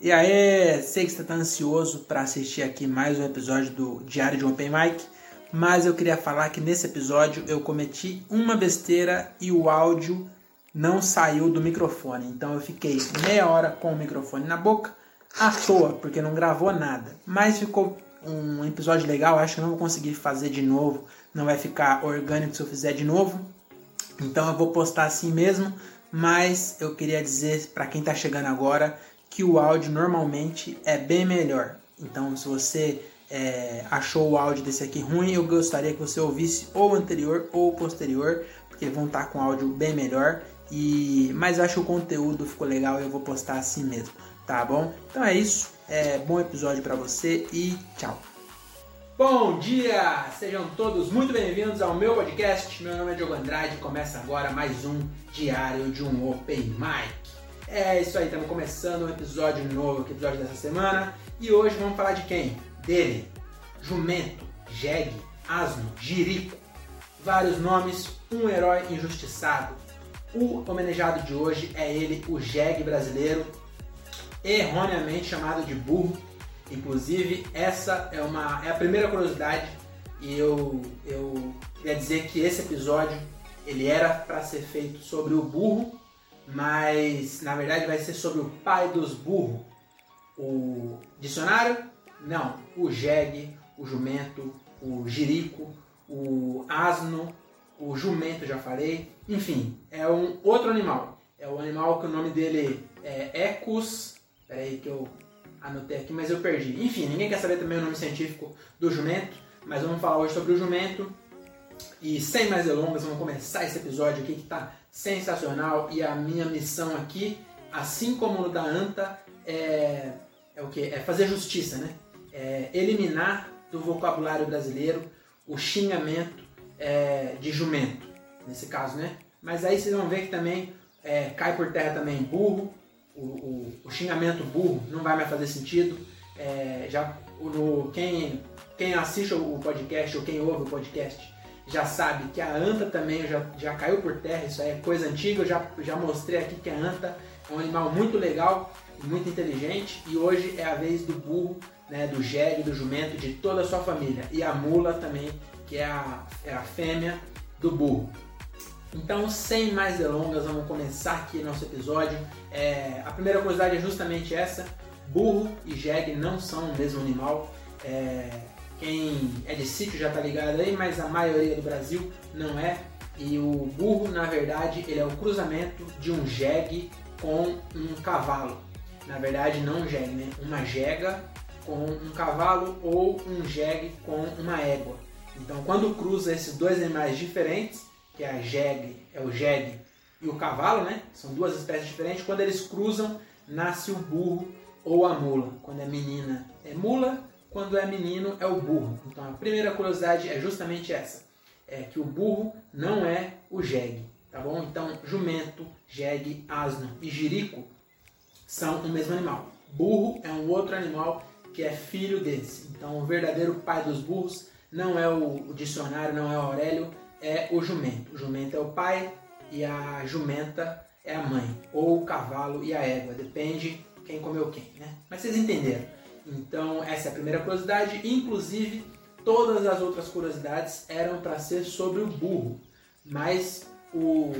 E aí, sei que você está ansioso para assistir aqui mais um episódio do Diário de Open Mic, mas eu queria falar que nesse episódio eu cometi uma besteira e o áudio não saiu do microfone. Então eu fiquei meia hora com o microfone na boca, à toa, porque não gravou nada. Mas ficou um episódio legal, acho que não vou conseguir fazer de novo, não vai ficar orgânico se eu fizer de novo. Então eu vou postar assim mesmo, mas eu queria dizer para quem está chegando agora que o áudio normalmente é bem melhor. Então se você é, achou o áudio desse aqui ruim, eu gostaria que você ouvisse ou o anterior ou o posterior, porque vão estar tá com áudio bem melhor. E mas acho que o conteúdo ficou legal e eu vou postar assim mesmo, tá bom? Então é isso. É, bom episódio para você e tchau. Bom dia! Sejam todos muito bem-vindos ao meu podcast. Meu nome é Diogo Andrade e começa agora mais um diário de um Open Mic. É isso aí, estamos começando um episódio novo, episódio dessa semana. E hoje vamos falar de quem? Dele. Jumento, jegue, asno, jirico. Vários nomes, um herói injustiçado. O homenageado de hoje é ele, o jegue brasileiro, erroneamente chamado de burro. Inclusive, essa é, uma, é a primeira curiosidade e eu, eu queria dizer que esse episódio ele era para ser feito sobre o burro, mas na verdade vai ser sobre o pai dos burros. O dicionário? Não. O jegue, o jumento, o jirico, o asno, o jumento, já falei. Enfim, é um outro animal. É o animal que o nome dele é Ecus Peraí que eu anotei aqui, mas eu perdi. Enfim, ninguém quer saber também o nome científico do jumento, mas vamos falar hoje sobre o jumento. E sem mais delongas, vamos começar esse episódio aqui que está sensacional. E a minha missão aqui, assim como no da Anta, é, é o que? É fazer justiça, né? É eliminar do vocabulário brasileiro o xingamento é, de jumento, nesse caso, né? Mas aí vocês vão ver que também é, cai por terra também burro, o, o, o, xingamento burro não vai mais fazer sentido. É, já no, quem, quem assiste o podcast ou quem ouve o podcast já sabe que a anta também já, já caiu por terra, isso aí é coisa antiga, eu já, já mostrei aqui que a anta é um animal muito legal, muito inteligente e hoje é a vez do burro, né, do jegue, do jumento, de toda a sua família e a mula também, que é a, é a fêmea do burro. Então, sem mais delongas, vamos começar aqui nosso episódio. É, a primeira curiosidade é justamente essa: burro e jegue não são o mesmo animal. É, quem é de sítio já está ligado aí, mas a maioria do Brasil não é. E o burro, na verdade, ele é o cruzamento de um jegue com um cavalo. Na verdade, não um jegue, né? Uma jega com um cavalo ou um jegue com uma égua. Então, quando cruza esses dois animais diferentes, que é a jegue, é o jegue e o cavalo, né? São duas espécies diferentes. Quando eles cruzam, nasce o burro ou a mula. Quando é menina é mula, quando é menino é o burro. Então a primeira curiosidade é justamente essa, é que o burro não é o jegue, tá bom? Então jumento, jegue, asno e jirico são o mesmo animal. Burro é um outro animal que é filho desse. Então o verdadeiro pai dos burros não é o dicionário, não é o Aurélio, é o jumento. O jumento é o pai e a jumenta é a mãe. Ou o cavalo e a égua. Depende quem comeu quem, né? Mas vocês entenderam. Então, essa é a primeira curiosidade. Inclusive, todas as outras curiosidades eram para ser sobre o burro. Mas o.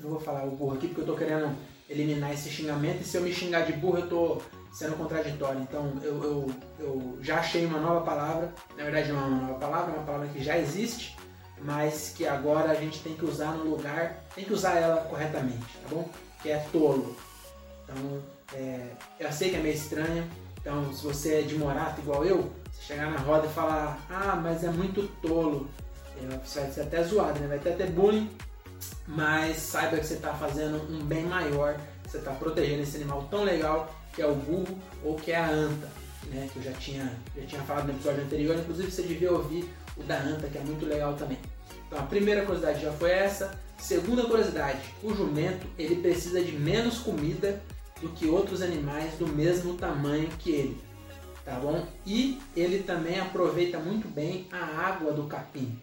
Não vou falar o burro aqui porque eu estou querendo eliminar esse xingamento. E se eu me xingar de burro, eu estou sendo contraditório. Então, eu, eu, eu já achei uma nova palavra. Na verdade, não é uma nova palavra, é uma palavra que já existe mas que agora a gente tem que usar no lugar, tem que usar ela corretamente, tá bom? Que é tolo. Então, é, eu sei que é meio estranho, então se você é de morato igual eu, você chegar na roda e falar, ah, mas é muito tolo, é, você vai ser até zoado, né? vai até ter bullying, mas saiba que você está fazendo um bem maior, você está protegendo esse animal tão legal que é o burro ou que é a anta, né? que eu já tinha, já tinha falado no episódio anterior, inclusive você devia ouvir o da anta, que é muito legal também. Então a primeira curiosidade já foi essa. Segunda curiosidade, o jumento ele precisa de menos comida do que outros animais do mesmo tamanho que ele, tá bom? E ele também aproveita muito bem a água do capim.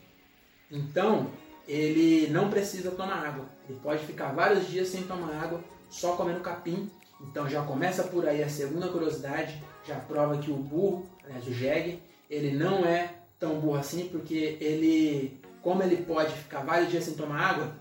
Então ele não precisa tomar água. Ele pode ficar vários dias sem tomar água, só comendo capim Então já começa por aí a segunda curiosidade, já prova que o burro, aliás o jegue, ele não é tão burro assim, porque ele, como ele pode ficar vários dias sem tomar água,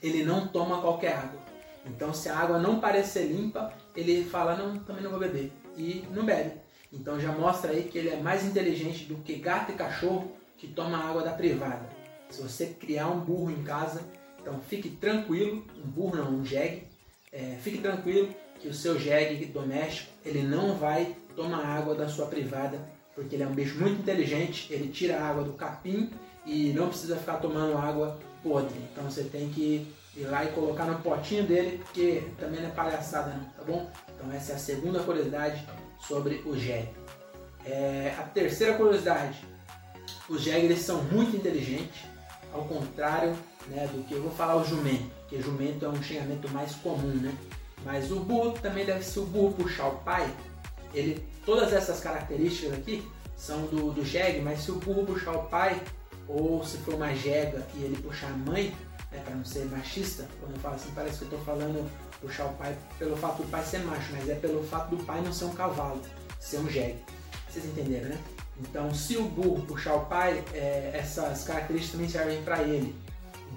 ele não toma qualquer água. Então se a água não parecer limpa, ele fala, não, também não vou beber. E não bebe. Então já mostra aí que ele é mais inteligente do que gato e cachorro que toma água da privada. Se você criar um burro em casa, então fique tranquilo, um burro não, um jegue, é, fique tranquilo que o seu jegue doméstico ele não vai tomar água da sua privada, porque ele é um bicho muito inteligente, ele tira a água do capim e não precisa ficar tomando água podre. Então você tem que ir lá e colocar no potinho dele, porque também não é palhaçada não, tá bom? Então essa é a segunda curiosidade sobre o jegue. É, a terceira curiosidade, os jegues são muito inteligentes, ao contrário né, do que eu vou falar o jumento, que jumento é um xingamento mais comum, né? Mas o burro também deve ser o burro puxar o pai. Ele, todas essas características aqui são do, do jegue, mas se o burro puxar o pai, ou se for uma jega e ele puxar a mãe, né, para não ser machista, quando eu falo assim, parece que eu estou falando puxar o pai pelo fato do pai ser macho, mas é pelo fato do pai não ser um cavalo, ser um jegue. Vocês entenderam, né? Então, se o burro puxar o pai, é, essas características também servem para ele.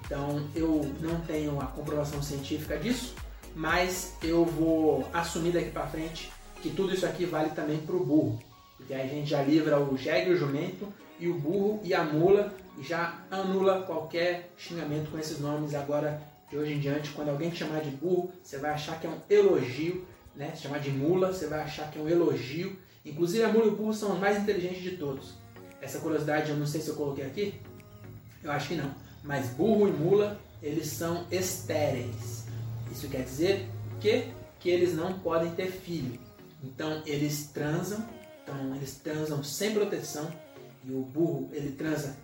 Então, eu não tenho a comprovação científica disso, mas eu vou assumir daqui para frente que tudo isso aqui vale também para o burro. Porque aí a gente já livra o jegue, o jumento, e o burro e a mula, e já anula qualquer xingamento com esses nomes agora de hoje em diante. Quando alguém te chamar de burro, você vai achar que é um elogio, né? Se chamar de mula, você vai achar que é um elogio. Inclusive a mula e o burro são os mais inteligentes de todos. Essa curiosidade eu não sei se eu coloquei aqui, eu acho que não. Mas burro e mula, eles são estéreis. Isso quer dizer que que eles não podem ter filho. Então eles transam, então eles transam sem proteção e o burro ele transa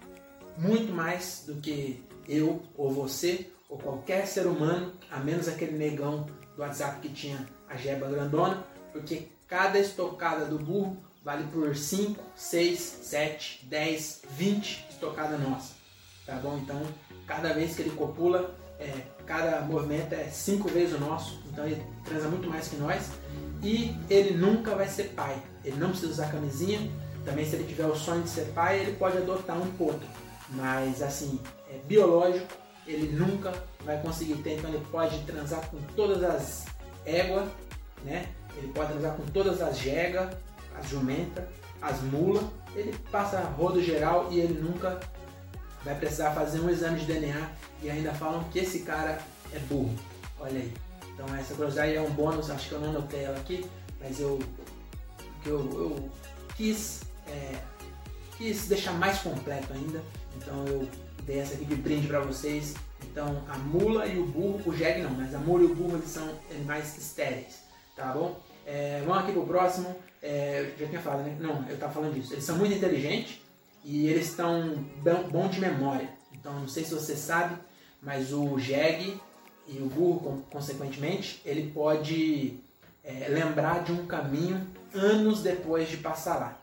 muito mais do que eu ou você ou qualquer ser humano, a menos aquele negão do WhatsApp que tinha a jeba grandona, porque cada estocada do burro vale por 5, 6, 7, 10, 20 estocadas nossa. Tá bom? Então, cada vez que ele copula, é, cada movimento é cinco vezes o nosso, então ele transa muito mais que nós. E ele nunca vai ser pai. Ele não precisa usar camisinha. Também, se ele tiver o sonho de ser pai, ele pode adotar um potro. Mas, assim, é biológico, ele nunca vai conseguir ter. Então, ele pode transar com todas as éguas, né? Ele pode transar com todas as jegas, as jumentas, as mulas. Ele passa rodo geral e ele nunca vai precisar fazer um exame de DNA e ainda falam que esse cara é burro. Olha aí. Então essa curiosidade é um bônus, acho que eu não anotei ela aqui, mas eu, eu, eu quis, é, quis deixar mais completo ainda. Então eu dei essa aqui de brinde para vocês. Então a mula e o burro, o jegue não, mas a mula e o burro eles são animais estéreis, tá bom? É, vamos aqui pro próximo. É, já tinha falado, né? Não, eu tava falando disso. Eles são muito inteligentes e eles estão bom de memória. Então, não sei se você sabe, mas o jegue e o burro, consequentemente, ele pode é, lembrar de um caminho anos depois de passar lá.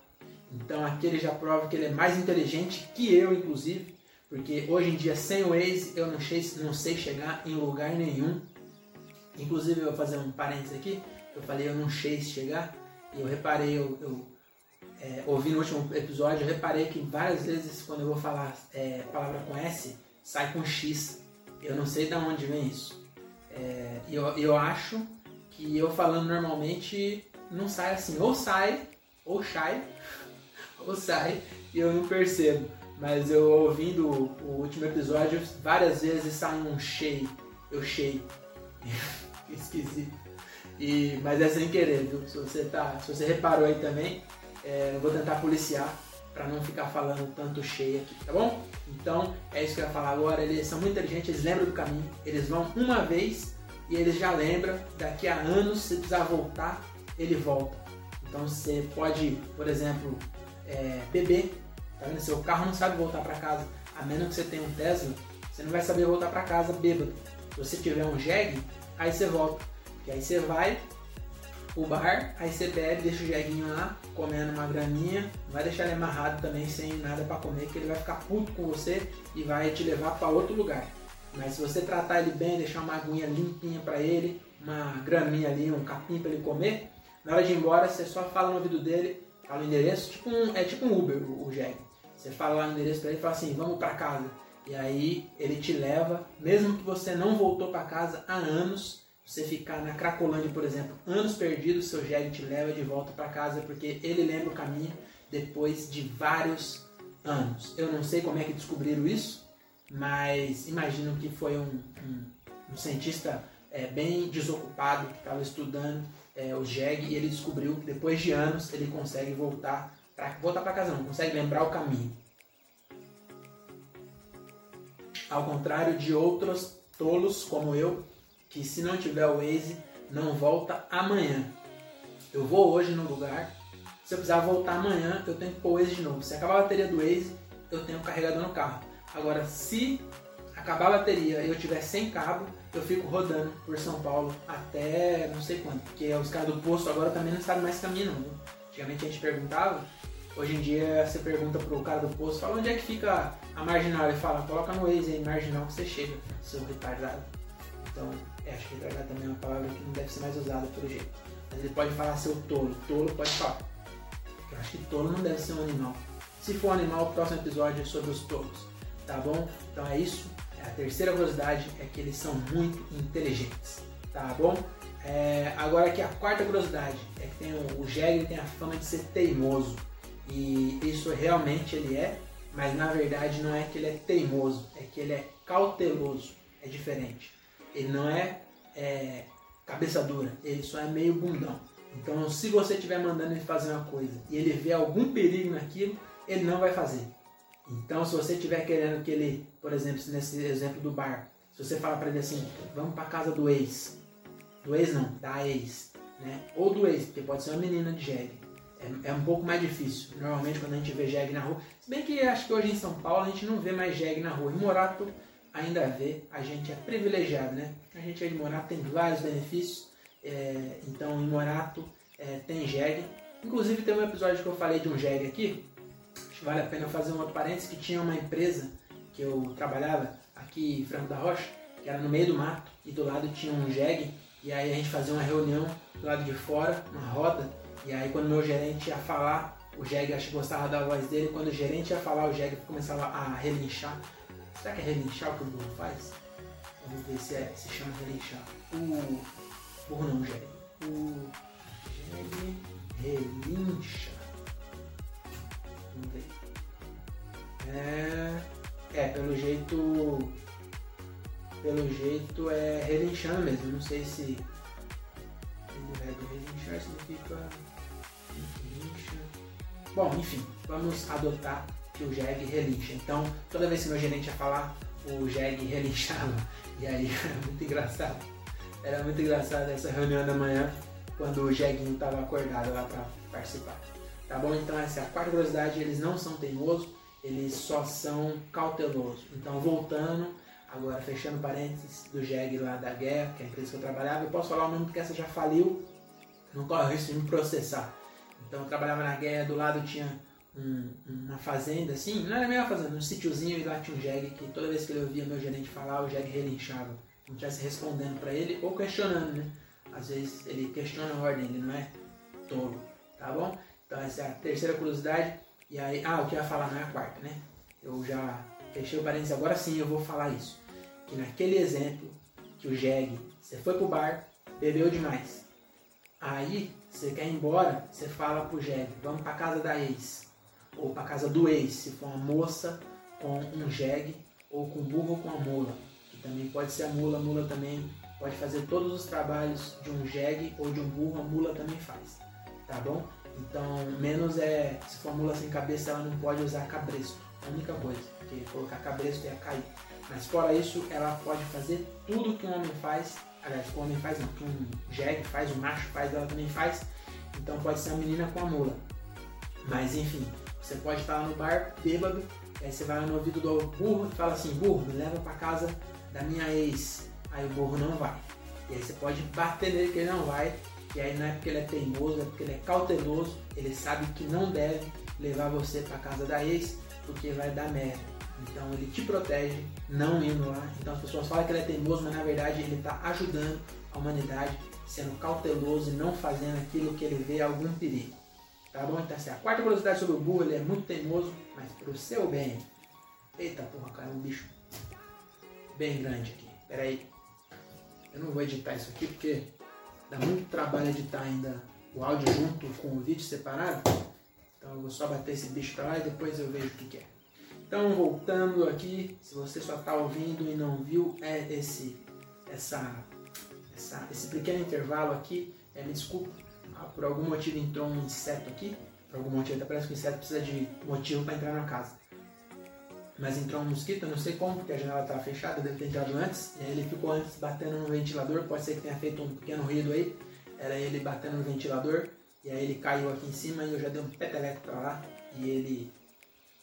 Então, aqui ele já prova que ele é mais inteligente que eu, inclusive, porque hoje em dia, sem o Waze, eu não sei, não sei chegar em lugar nenhum. Inclusive, eu vou fazer um parênteses aqui. Eu falei, eu não sei chegar. E eu reparei, eu, eu é, ouvindo o último episódio, eu reparei que várias vezes quando eu vou falar é, palavra com S, sai com X. Eu não sei de onde vem isso. É, eu, eu acho que eu falando normalmente não sai assim. Ou sai, ou sai, ou sai, e eu não percebo. Mas eu ouvindo o, último episódio, várias vezes sai um chei. Eu chei. Esquisito. E, mas é sem querer, viu? Se você, tá, se você reparou aí também, é, eu vou tentar policiar para não ficar falando tanto cheio aqui, tá bom? Então é isso que eu ia falar agora. Eles são muito inteligentes, eles lembram do caminho, eles vão uma vez e eles já lembram. Daqui a anos, se precisar voltar, ele volta. Então você pode, por exemplo, é, beber, tá vendo? Seu carro não sabe voltar para casa, a menos que você tenha um Tesla, você não vai saber voltar para casa bêbado. Se você tiver um jegue, aí você volta. Que aí você vai, o bar, aí você bebe, deixa o jeguinho lá, comendo uma graminha, vai deixar ele amarrado também sem nada para comer, que ele vai ficar puto com você e vai te levar para outro lugar. Mas se você tratar ele bem, deixar uma aguinha limpinha para ele, uma graminha ali, um capim para ele comer. Na hora de ir embora, você só fala no ouvido dele, fala o endereço, tipo um, é tipo um Uber, o, o. Você fala lá no endereço para ele e fala assim, vamos para casa. E aí ele te leva, mesmo que você não voltou para casa há anos, você ficar na Cracolândia, por exemplo, anos perdidos, seu Jeg te leva de volta para casa porque ele lembra o caminho depois de vários anos. Eu não sei como é que descobriram isso, mas imagino que foi um, um, um cientista é, bem desocupado que estava estudando é, o Jeg e ele descobriu que depois de anos ele consegue voltar para voltar para casa, não consegue lembrar o caminho. Ao contrário de outros tolos como eu, que se não tiver o Waze não volta amanhã. Eu vou hoje no lugar, se eu precisar voltar amanhã, eu tenho que pôr o Waze de novo. Se acabar a bateria do Waze, eu tenho carregador no carro. Agora, se acabar a bateria e eu tiver sem cabo, eu fico rodando por São Paulo até não sei quanto, porque os caras do posto agora também não sabem mais caminho não. Antigamente a gente perguntava, hoje em dia você pergunta pro cara do posto, fala onde é que fica a marginal, ele fala, coloca no Waze aí, marginal que você chega, seu retardado. Então, é, acho que retardado também é uma palavra que não deve ser mais usada pelo jeito. Mas ele pode falar seu tolo, tolo pode falar. Eu acho que tolo não deve ser um animal. Se for um animal, o próximo episódio é sobre os tolos. Tá bom? Então é isso. A terceira curiosidade é que eles são muito inteligentes, tá bom? É, agora aqui a quarta curiosidade é que tem o, o tem a fama de ser teimoso e isso realmente ele é, mas na verdade não é que ele é teimoso, é que ele é cauteloso, é diferente. Ele não é, é cabeça dura, ele só é meio bundão. Então se você estiver mandando ele fazer uma coisa e ele vê algum perigo naquilo, ele não vai fazer. Então, se você estiver querendo que ele, por exemplo, nesse exemplo do bar, se você fala para ele assim, vamos para casa do ex, do ex não, da ex, né? Ou do ex, porque pode ser uma menina de jegue. É, é, um pouco mais difícil. Normalmente quando a gente vê jegue na rua, se bem que acho que hoje em São Paulo a gente não vê mais jegue na rua. Em Morato ainda vê, a gente é privilegiado, né? A gente é de Morato tem vários benefícios, é, então em Morato é, tem jegue. Inclusive tem um episódio que eu falei de um jegue aqui, vale a pena fazer um outro parênteses, que tinha uma empresa que eu trabalhava aqui em Franco da Rocha, que era no meio do mato, e do lado tinha um jegue, e aí a gente fazia uma reunião do lado de fora, uma roda, e aí quando meu gerente ia falar, o jegue acho que gostava da voz dele, quando o gerente ia falar, o jegue começava a relinchar. Será que é relinchar o que o burro faz? Vamos ver se, é, se chama relinchar. O burro não, o jegue. O jegue relincha. Vamos ver. É, é, pelo jeito. Pelo jeito é relinchando mesmo. Não sei se. Relinchar significa. Relincha. Bom, enfim, vamos adotar que o Jeg relincha. Então, toda vez que meu gerente ia falar, o Jeg relinchava. E aí era muito engraçado. Era muito engraçado essa reunião da manhã, quando o Jeguinho estava acordado lá para participar. Tá bom? Então essa é a quarta curiosidade, eles não são teimosos, eles só são cautelosos. Então voltando, agora fechando parênteses do Jeg lá da guerra, que é a empresa que eu trabalhava, eu posso falar o nome porque essa já faliu, não corre o risco de me processar. Então eu trabalhava na guerra, do lado tinha um, uma fazenda assim, não era uma fazenda, um sítiozinho e lá tinha um Jeg que toda vez que ele ouvia meu gerente falar, o Jeg relinchava. Não estivesse respondendo para ele ou questionando, né? Às vezes ele questiona a ordem, ele não é tolo, tá bom? Então essa é a terceira curiosidade. E aí, ah, o que eu ia falar não é a quarta, né? Eu já fechei o parênteses, agora sim eu vou falar isso. Que naquele exemplo que o Jeg, você foi pro bar, bebeu demais. Aí, você quer ir embora, você fala pro Jeg, vamos pra casa da ex. Ou pra casa do ex, se for uma moça com um Jeg, ou com burro ou com a mula. Que também pode ser a mula, a mula também pode fazer todos os trabalhos de um Jeg ou de um burro, a mula também faz. Tá bom? Então, menos é, se for mula sem cabeça, ela não pode usar cabresto. A única coisa, porque colocar cabresto ia cair. Mas fora isso, ela pode fazer tudo que um homem faz. Aliás, que um homem faz não, que um jegue faz, um macho faz, ela também faz. Então pode ser uma menina com a mula. Mas enfim, você pode estar lá no bar, bêbado, aí você vai no ouvido do burro e fala assim, burro, me leva para casa da minha ex. Aí o burro não vai. E aí você pode bater nele que ele não vai, e aí não é porque ele é teimoso, é porque ele é cauteloso, ele sabe que não deve levar você para casa da ex, porque vai dar merda. Então ele te protege não indo lá. Então as pessoas falam que ele é teimoso, mas na verdade ele está ajudando a humanidade, sendo cauteloso e não fazendo aquilo que ele vê algum perigo. Tá bom? Então assim, a quarta curiosidade sobre o burro, ele é muito teimoso, mas pro seu bem. Eita porra, cara, um bicho bem grande aqui. Pera aí. Eu não vou editar isso aqui porque dá muito trabalho editar ainda o áudio junto com o vídeo separado. Então eu vou só bater esse bicho pra lá e depois eu vejo o que, que é. Então voltando aqui, se você só está ouvindo e não viu, é esse, essa, essa, esse pequeno intervalo aqui, é, me desculpa, ah, por algum motivo entrou um inseto aqui, por algum motivo, parece que o inseto precisa de motivo para entrar na casa mas entrou um mosquito, não sei como, porque a janela estava fechada, deve ter entrado antes, e aí ele ficou antes batendo no ventilador, pode ser que tenha feito um pequeno ruído aí, era ele batendo no ventilador, e aí ele caiu aqui em cima e eu já dei um peteleco para lá, e ele,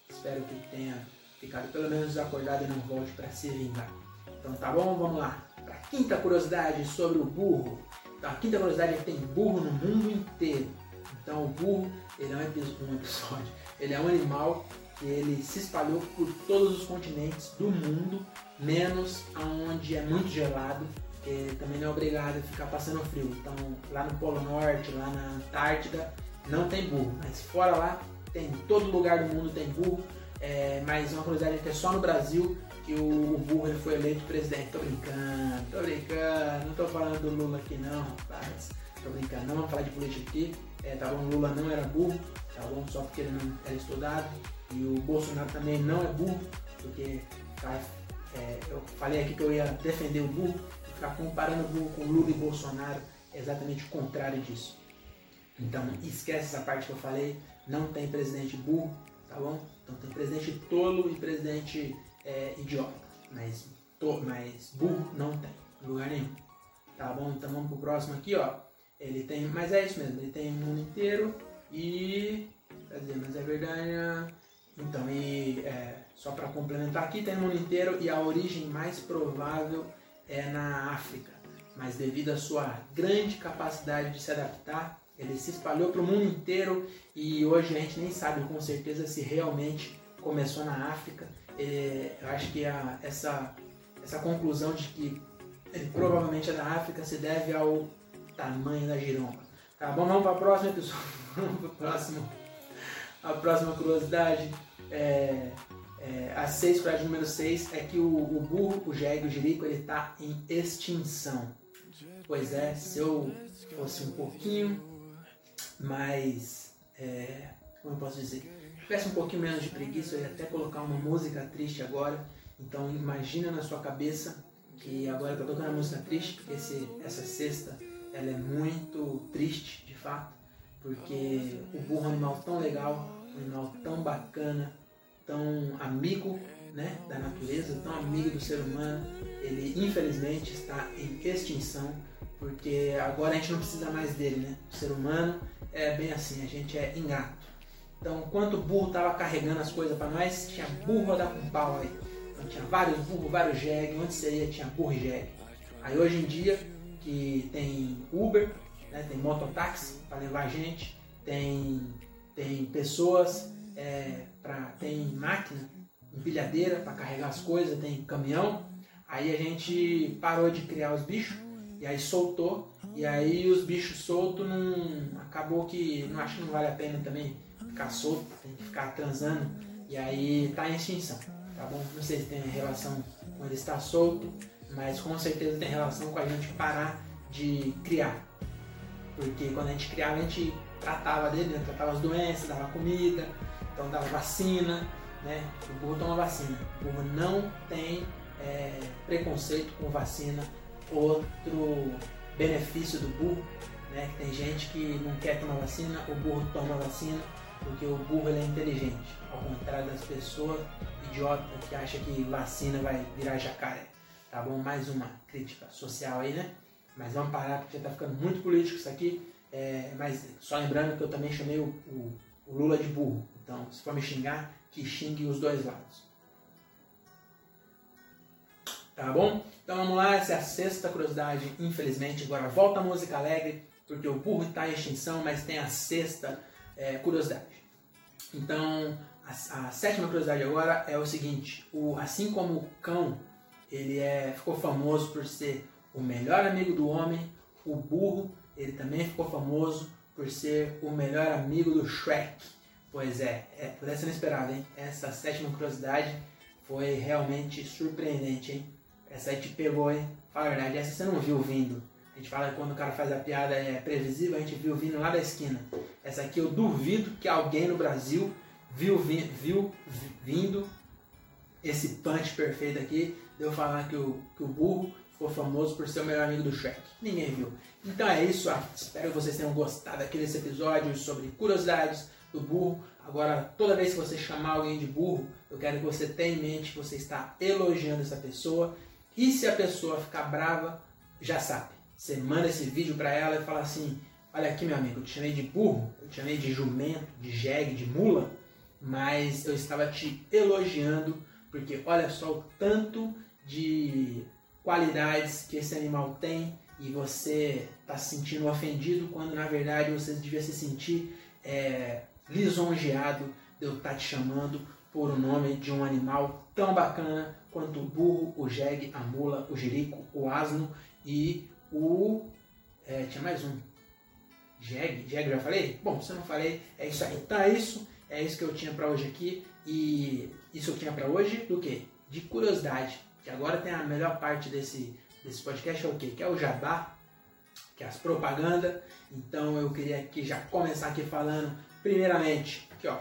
espero que tenha ficado pelo menos acordado e não volte para se vingar. Então tá bom, vamos lá. Para a quinta curiosidade sobre o burro. Então, a quinta curiosidade é que tem burro no mundo inteiro. Então o burro, ele é um episódio, ele é um animal ele se espalhou por todos os continentes do mundo, menos aonde é muito gelado, que também não é obrigado a ficar passando frio. Então, lá no Polo Norte, lá na Antártida, não tem burro, mas fora lá, tem em todo lugar do mundo tem burro. É, mas uma curiosidade é que é só no Brasil que o, o burro ele foi eleito presidente. Tô brincando, tô brincando, não tô falando do Lula aqui não, rapaz. Tô brincando, não vamos falar de política aqui. É, tá bom, Lula não era burro, tá bom? Só porque ele não era estudado. E o Bolsonaro também não é burro, porque tá, é, eu falei aqui que eu ia defender o burro, ficar comparando o burro com Lula e Bolsonaro é exatamente o contrário disso. Então esquece essa parte que eu falei, não tem presidente burro, tá bom? Então tem presidente tolo e presidente é, idiota, mas, to, mas burro não tem, em lugar nenhum. Tá bom? Então vamos pro próximo aqui, ó. Ele tem, mas é isso mesmo, ele tem o mundo inteiro e. Dizer, mas é verdade. Então, e é, só para complementar, aqui tem no mundo inteiro e a origem mais provável é na África. Mas devido à sua grande capacidade de se adaptar, ele se espalhou para o mundo inteiro e hoje a gente nem sabe com certeza se realmente começou na África. É, eu acho que a, essa, essa conclusão de que ele provavelmente é da África se deve ao tamanho da giromba. Tá bom? Vamos para a próxima, pessoal. Vamos para o próximo a próxima curiosidade, é, é, a seis, curiosidade número 6, é que o, o, burro, o jegue, o jirico, ele está em extinção. Pois é, se eu fosse um pouquinho mais, é, como eu posso dizer, tivesse um pouquinho menos de preguiça, eu ia até colocar uma música triste agora. Então imagina na sua cabeça que agora tô tocando a música triste, porque esse, essa sexta ela é muito triste, de fato porque o burro é um animal tão legal, um animal tão bacana, tão amigo né, da natureza, tão amigo do ser humano, ele infelizmente está em extinção, porque agora a gente não precisa mais dele, né? O ser humano é bem assim, a gente é ingrato. Então, enquanto o burro estava carregando as coisas para nós, tinha burro a dar com pau aí. Então, tinha vários burros, vários jegue, onde você ia tinha burro e jegue. Aí hoje em dia, que tem Uber, né? tem mototáxi para levar gente, tem, tem pessoas, é, pra, tem máquina, empilhadeira para carregar as coisas, tem caminhão. Aí a gente parou de criar os bichos e aí soltou. E aí os bichos soltos não. Acabou que não acho que não vale a pena também ficar solto, tem que ficar transando. E aí tá em extinção, tá bom? Não sei se tem relação com ele estar solto, mas com certeza tem relação com a gente parar de criar. Porque quando a gente criava, a gente tratava dele, né? tratava as doenças, dava comida, então dava vacina, né? O burro toma vacina. O burro não tem é, preconceito com vacina. Outro benefício do burro, né? Tem gente que não quer tomar vacina, o burro toma vacina, porque o burro é inteligente, ao contrário das pessoas idiotas que acham que vacina vai virar jacaré. Tá bom? Mais uma crítica social aí, né? Mas vamos parar porque já está ficando muito político isso aqui. É, mas só lembrando que eu também chamei o, o, o, Lula de burro. Então, se for me xingar, que xingue os dois lados. Tá bom? Então vamos lá, essa é a sexta curiosidade, infelizmente. Agora volta a música alegre, porque o burro está em extinção, mas tem a sexta é, curiosidade. Então, a, a, sétima curiosidade agora é o seguinte: o, assim como o cão ele é, ficou famoso por ser o melhor amigo do homem, o burro ele também ficou famoso por ser o melhor amigo do Shrek. Pois é, é por essa inesperada, hein? Essa sétima curiosidade foi realmente surpreendente, hein? Essa aí te pegou, hein? Fala a verdade, essa você não viu vindo. A gente fala que quando o cara faz a piada é previsível, a gente viu vindo lá da esquina. Essa aqui eu duvido que alguém no Brasil viu, vi, viu vindo esse punch perfeito aqui de eu falar que o, que o burro ficou famoso por ser o melhor amigo do Shrek. Ninguém viu. Então é isso, ah, espero que vocês tenham gostado aqui desse episódio sobre curiosidades do burro. Agora, toda vez que você chamar alguém de burro, eu quero que você tenha em mente que você está elogiando essa pessoa. E se a pessoa ficar brava, já sabe. Você manda esse vídeo para ela e fala assim: Olha aqui, meu amigo, eu te chamei de burro, eu te chamei de jumento, de jegue, de mula, mas eu estava te elogiando porque olha só o tanto de qualidades que esse animal tem e você está se sentindo ofendido quando na verdade você devia se sentir é, lisonjeado de eu estar tá te chamando por o nome de um animal tão bacana quanto o burro, o jegue, a mula, o jerico, o asno e o. É, tinha mais um. Jegue, jegue já falei? Bom, se eu não falei, é isso aí. É isso, é isso que eu tinha para hoje aqui. E isso eu tinha para hoje do que? De curiosidade. Que agora tem a melhor parte desse, desse podcast é o quê? Que é o jabá, que é as propagandas. Então eu queria aqui já começar aqui falando, primeiramente, aqui ó,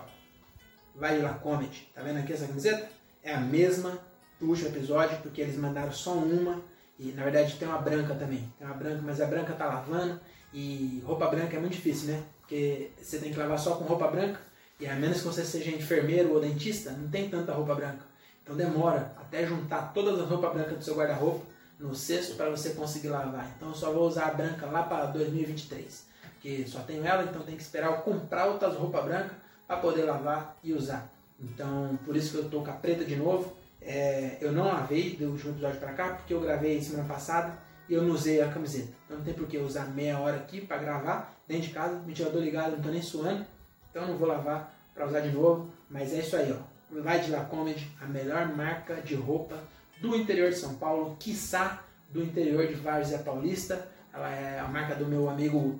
vai lá Comedy. Tá vendo aqui essa camiseta? É a mesma do último episódio, porque eles mandaram só uma. E na verdade tem uma branca também. Tem uma branca, mas a branca tá lavando. E roupa branca é muito difícil, né? Porque você tem que lavar só com roupa branca. E a menos que você seja enfermeiro ou dentista, não tem tanta roupa branca. Então demora até juntar todas as roupas brancas do seu guarda-roupa no cesto para você conseguir lavar. Então eu só vou usar a branca lá para 2023, porque só tenho ela, então tem que esperar eu comprar outras roupas brancas para poder lavar e usar. Então por isso que eu estou com a preta de novo. É, eu não lavei do último episódio para cá, porque eu gravei semana passada e eu não usei a camiseta. Então não tem por que usar meia hora aqui para gravar dentro de casa, ventilador ligado, não estou nem suando, então não vou lavar para usar de novo. Mas é isso aí, ó. De La Comedy, a melhor marca de roupa do interior de São Paulo, quiçá do interior de Várzea Paulista. Ela é a marca do meu amigo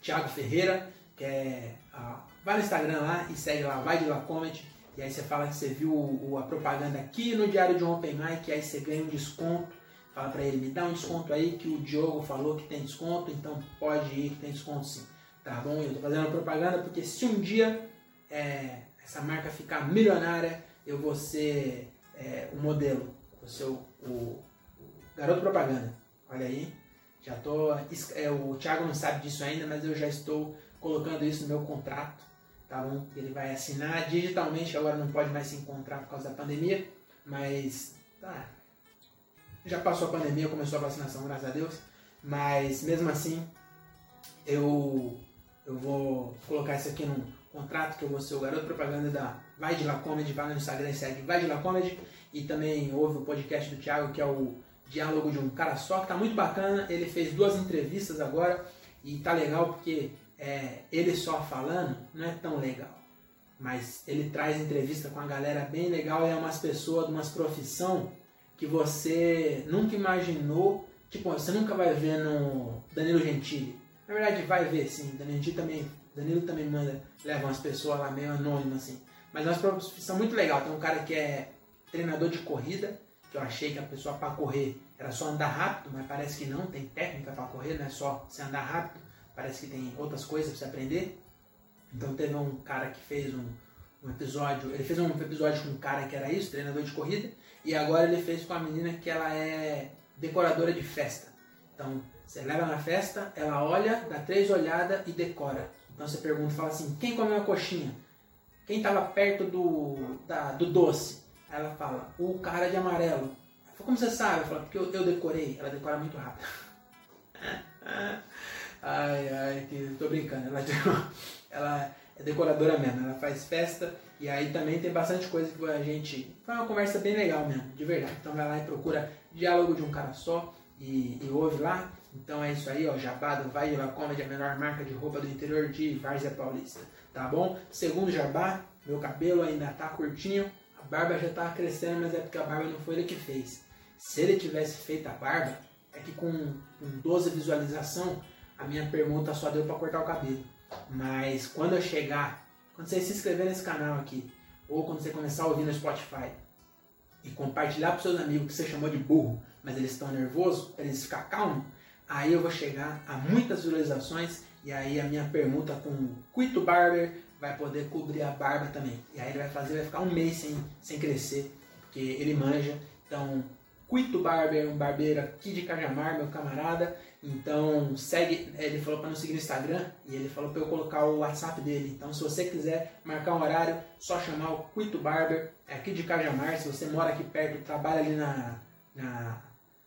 Thiago Ferreira, que é. vai no Instagram lá e segue lá, vai de La Comedy. E aí você fala que você viu a propaganda aqui no Diário de um Open Mic, aí você ganha um desconto. Fala para ele, me dá um desconto aí que o Diogo falou que tem desconto, então pode ir que tem desconto sim. Tá bom? Eu tô fazendo propaganda porque se um dia é, essa marca ficar milionária, eu vou ser é, o modelo o seu o, o garoto propaganda. Olha aí, já tô. É, o Thiago não sabe disso ainda, mas eu já estou colocando isso no meu contrato. Tá bom? Ele vai assinar digitalmente, agora não pode mais se encontrar por causa da pandemia, mas tá. Já passou a pandemia, começou a vacinação, graças a Deus. Mas mesmo assim, eu, eu vou colocar isso aqui no contrato, que eu ser o garoto propaganda da Vai de La Comedy, vai no Instagram e segue Vai de La Comedy. E também houve o podcast do Thiago, que é o Diálogo de um Cara Só, que tá muito bacana. Ele fez duas entrevistas agora e tá legal porque é, ele só falando não é tão legal. Mas ele traz entrevista com a galera bem legal e é umas pessoas de umas profissão que você nunca imaginou. Tipo, você nunca vai ver no Danilo Gentili. Na verdade, vai ver sim. Danilo Gentili também, Danilo também manda, leva umas pessoas lá meio anônimas assim. Mas uma profissão muito legal. Tem um cara que é treinador de corrida, que eu achei que a pessoa para correr era só andar rápido, mas parece que não, tem técnica para correr, não é só você andar rápido, parece que tem outras coisas para você aprender. Então teve um cara que fez um, um, episódio, ele fez um episódio com um cara que era isso, treinador de corrida, e agora ele fez com a menina que ela é decoradora de festa. Então você leva na festa, ela olha, dá três olhadas e decora. Então você pergunta, fala assim, quem comeu a coxinha? Quem estava perto do, da, do doce? Ela fala, o cara de amarelo. Falo, como você sabe? Eu falo, porque eu, eu decorei. Ela decora muito rápido. ai, ai, que tô brincando. Ela, ela é decoradora mesmo. Ela faz festa e aí também tem bastante coisa que a gente. Foi uma conversa bem legal mesmo, de verdade. Então vai lá e procura Diálogo de um Cara Só e, e ouve lá. Então é isso aí, ó, Jabá do Vai La Comedy, a menor marca de roupa do interior de Várzea Paulista, tá bom? Segundo Jabá, meu cabelo ainda tá curtinho, a barba já tá crescendo, mas é porque a barba não foi ele que fez. Se ele tivesse feito a barba, é que com, com 12 visualização, a minha pergunta só deu para cortar o cabelo. Mas quando eu chegar, quando você se inscrever nesse canal aqui, ou quando você começar a ouvir no Spotify, e compartilhar para seus amigos que você chamou de burro, mas eles estão nervosos, para eles ficar calmos, aí eu vou chegar a muitas visualizações e aí a minha pergunta com o Quito Barber vai poder cobrir a barba também. E aí ele vai fazer, vai ficar um mês sem, sem crescer, porque ele manja. Então, Quito Barber, um barbeiro aqui de Cajamar, meu camarada. Então, segue, ele falou para não seguir no Instagram e ele falou para eu colocar o WhatsApp dele. Então, se você quiser marcar um horário, só chamar o Quito Barber, é aqui de Cajamar. Se você mora aqui perto, trabalha ali na, na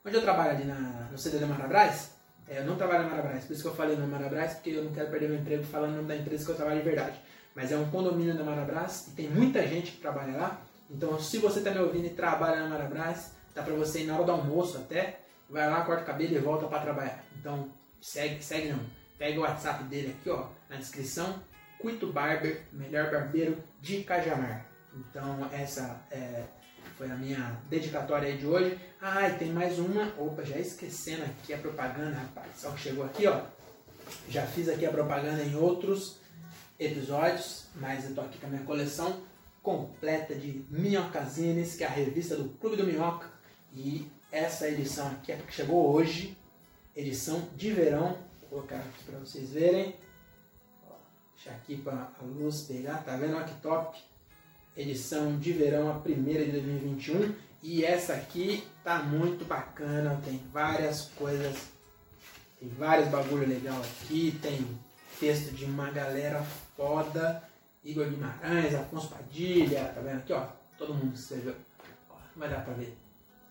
Onde eu trabalho ali na, no CD da Marabras, é, eu não trabalho na Marabras, por isso que eu falei na Marabras, porque eu não quero perder meu emprego falando o nome da empresa que eu trabalho de verdade. Mas é um condomínio da Marabras e tem muita gente que trabalha lá. Então, se você está me ouvindo e trabalha na Marabras, dá para você ir na hora do almoço até, vai lá, corta o cabelo e volta para trabalhar. Então, segue, segue não. Pega o WhatsApp dele aqui, ó, na descrição. Cuito Barber, melhor barbeiro de Cajamar. Então, essa é, foi a minha dedicatória de hoje. Ah, e tem mais uma. Opa, já esquecendo aqui a propaganda, rapaz. Só que chegou aqui, ó. Já fiz aqui a propaganda em outros episódios, mas eu tô aqui com a minha coleção completa de Minhocazines, que é a revista do Clube do Minhoca. E essa edição aqui, que chegou hoje, edição de verão. Vou colocar aqui para vocês verem. Deixa aqui para a luz pegar, tá vendo? Olha que top edição de verão, a primeira de 2021. E essa aqui tá muito bacana, tem várias coisas, tem vários bagulho legal aqui, tem texto de uma galera foda, Igor Guimarães, Afonso Padilha, tá vendo aqui, ó, todo mundo escreveu, não vai dar pra ver.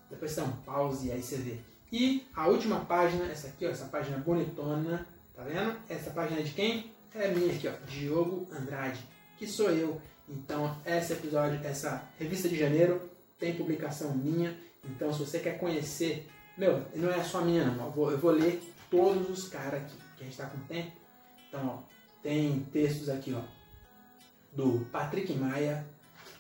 Depois você dá um pause e aí você vê. E a última página, essa aqui, ó, essa página bonitona, tá vendo? Essa página é de quem? É minha aqui, ó, Diogo Andrade, que sou eu. Então, esse episódio, essa revista de janeiro, tem publicação minha. Então, se você quer conhecer, meu, não é só minha, não. Eu vou, eu vou ler todos os caras aqui, que a gente está com tempo. Então, ó, tem textos aqui, ó, do Patrick Maia,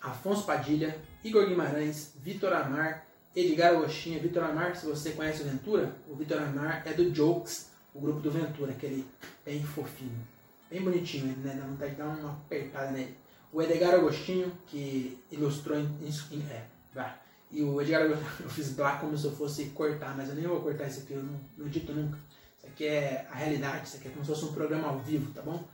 Afonso Padilha, Igor Guimarães, Vitor Amar, Edgar Agostinho. Vitor Amar, se você conhece o Ventura, o Vitor Amar é do Jokes, o grupo do Ventura, aquele bem fofinho, bem bonitinho, né? Dá vontade de dar uma apertada nele o Edgar Agostinho, que ilustrou em, em, é, vai. E o Edgar Agostinho, eu fiz black como se eu fosse cortar, mas eu nem vou cortar isso aqui, eu não, não dito nunca. Isso aqui é a realidade, isso aqui é como se fosse um programa ao vivo, tá bom?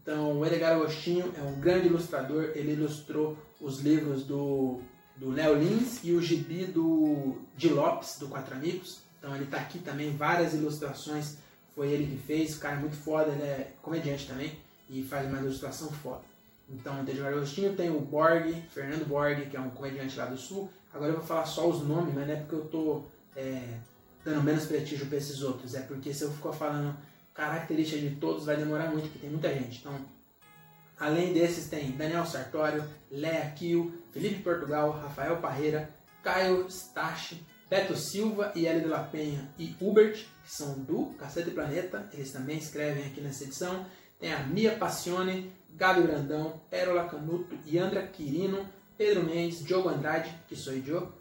Então, o Edgar Agostinho é um grande ilustrador, ele ilustrou os livros do, do Léo Lins e o gibi do de Lopes, do Quatro Amigos. Então, ele está aqui também, várias ilustrações, foi ele que fez, o cara é muito foda, ele é comediante também e faz uma ilustração foda. Então tem o Agostinho, tem o Borg, Fernando Borg, que é um comediante lá do Sul. Agora eu vou falar só os nomes, mas não é porque eu tô é, dando menos prestígio para esses outros. É porque se eu ficar falando características de todos, vai demorar muito, porque tem muita gente. Então, além desses, tem Daniel Sartório, Léa Kiel, Felipe Portugal, Rafael Parreira, Caio Stache, Beto Silva e Hélio de la Penha e Hubert, que são do Cacete Planeta, eles também escrevem aqui nessa edição. Tem a Mia Passione, Gabi Brandão, Pérola Canuto, Yandra Quirino, Pedro Mendes, Diogo Andrade, que sou eu,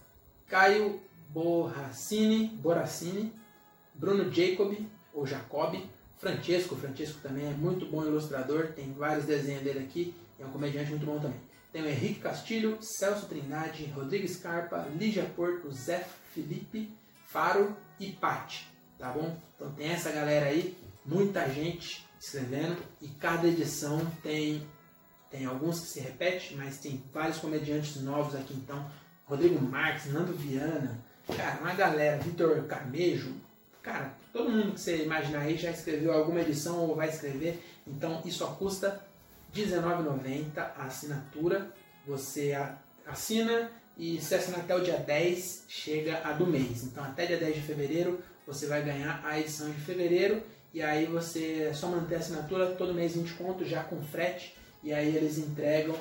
Caio Borracini, Borracini, Bruno Jacob, ou Jacob, Francesco, Francesco também é muito bom ilustrador, tem vários desenhos dele aqui, é um comediante muito bom também. Tem o Henrique Castilho, Celso Trindade, Rodrigo Scarpa, Lígia Porto, Zé Felipe, Faro e Pati, tá bom? Então tem essa galera aí, muita gente escrevendo e cada edição tem tem alguns que se repetem, mas tem vários comediantes novos aqui então. Rodrigo Marques, Nando Viana, cara, uma galera, Vitor Camejo, cara, todo mundo que você imaginar aí já escreveu alguma edição ou vai escrever, então isso só custa R$19,90 a assinatura. Você assina e se assinar até o dia 10, chega a do mês. Então até dia 10 de fevereiro você vai ganhar a edição de fevereiro e aí você é só manter a assinatura, todo mês 20 contos já com frete, e aí eles entregam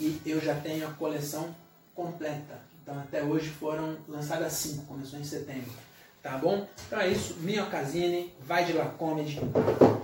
e eu já tenho a coleção completa. Então até hoje foram lançadas 5, começou em setembro. Tá bom? Então é isso, Minhocasine, vai de La Comedy.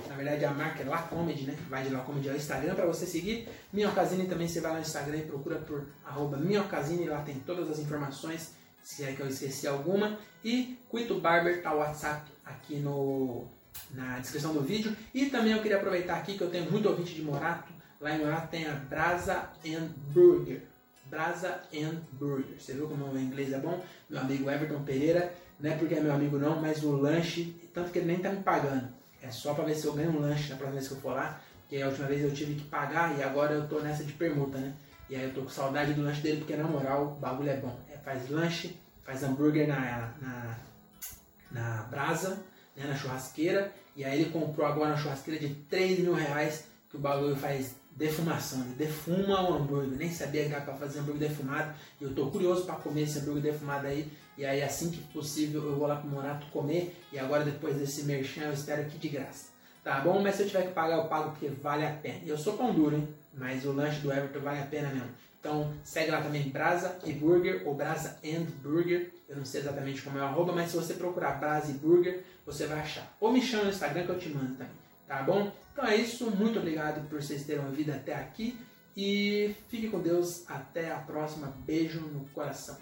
Na verdade a marca é La Comedy, né? Vai de La Comedy é o Instagram para você seguir. Minhocasine também você vai lá no Instagram e procura por arroba Minhocasine, lá tem todas as informações, se é que eu esqueci alguma. E Quito Barber tá o WhatsApp aqui no, na descrição do vídeo. E também eu queria aproveitar aqui que eu tenho muito ouvinte de Morato. Lá em Morato tem a Brasa and Burger. Brasa and Burger. Você viu como o inglês é bom? Meu amigo Everton Pereira não é porque é meu amigo não, mas o lanche, tanto que ele nem tá me pagando. É só para ver se eu ganho um lanche na próxima vez que eu for lá, porque a última vez eu tive que pagar e agora eu tô nessa de permuta, né? E aí eu tô com saudade do lanche dele, porque na moral o bagulho é bom. É, faz lanche, faz hambúrguer na, na, na brasa, né, na churrasqueira, e aí ele comprou agora uma churrasqueira de 3 mil reais, que o bagulho faz defumação, ele defuma o hambúrguer. Nem sabia que era para fazer hambúrguer defumado, e eu tô curioso para comer esse hambúrguer defumado aí, e aí, assim que possível, eu vou lá pro Morato comer. E agora, depois desse merchan, eu espero aqui de graça. Tá bom? Mas se eu tiver que pagar, eu pago porque vale a pena. Eu sou pão duro, hein? Mas o lanche do Everton vale a pena mesmo. Então, segue lá também Brasa e Burger, ou Brasa and Burger. Eu não sei exatamente como é o arroba, mas se você procurar Brasa e Burger, você vai achar. Ou me chama no Instagram que eu te mando também. Tá bom? Então é isso. Muito obrigado por vocês terem ouvido até aqui. E fique com Deus. Até a próxima. Beijo no coração.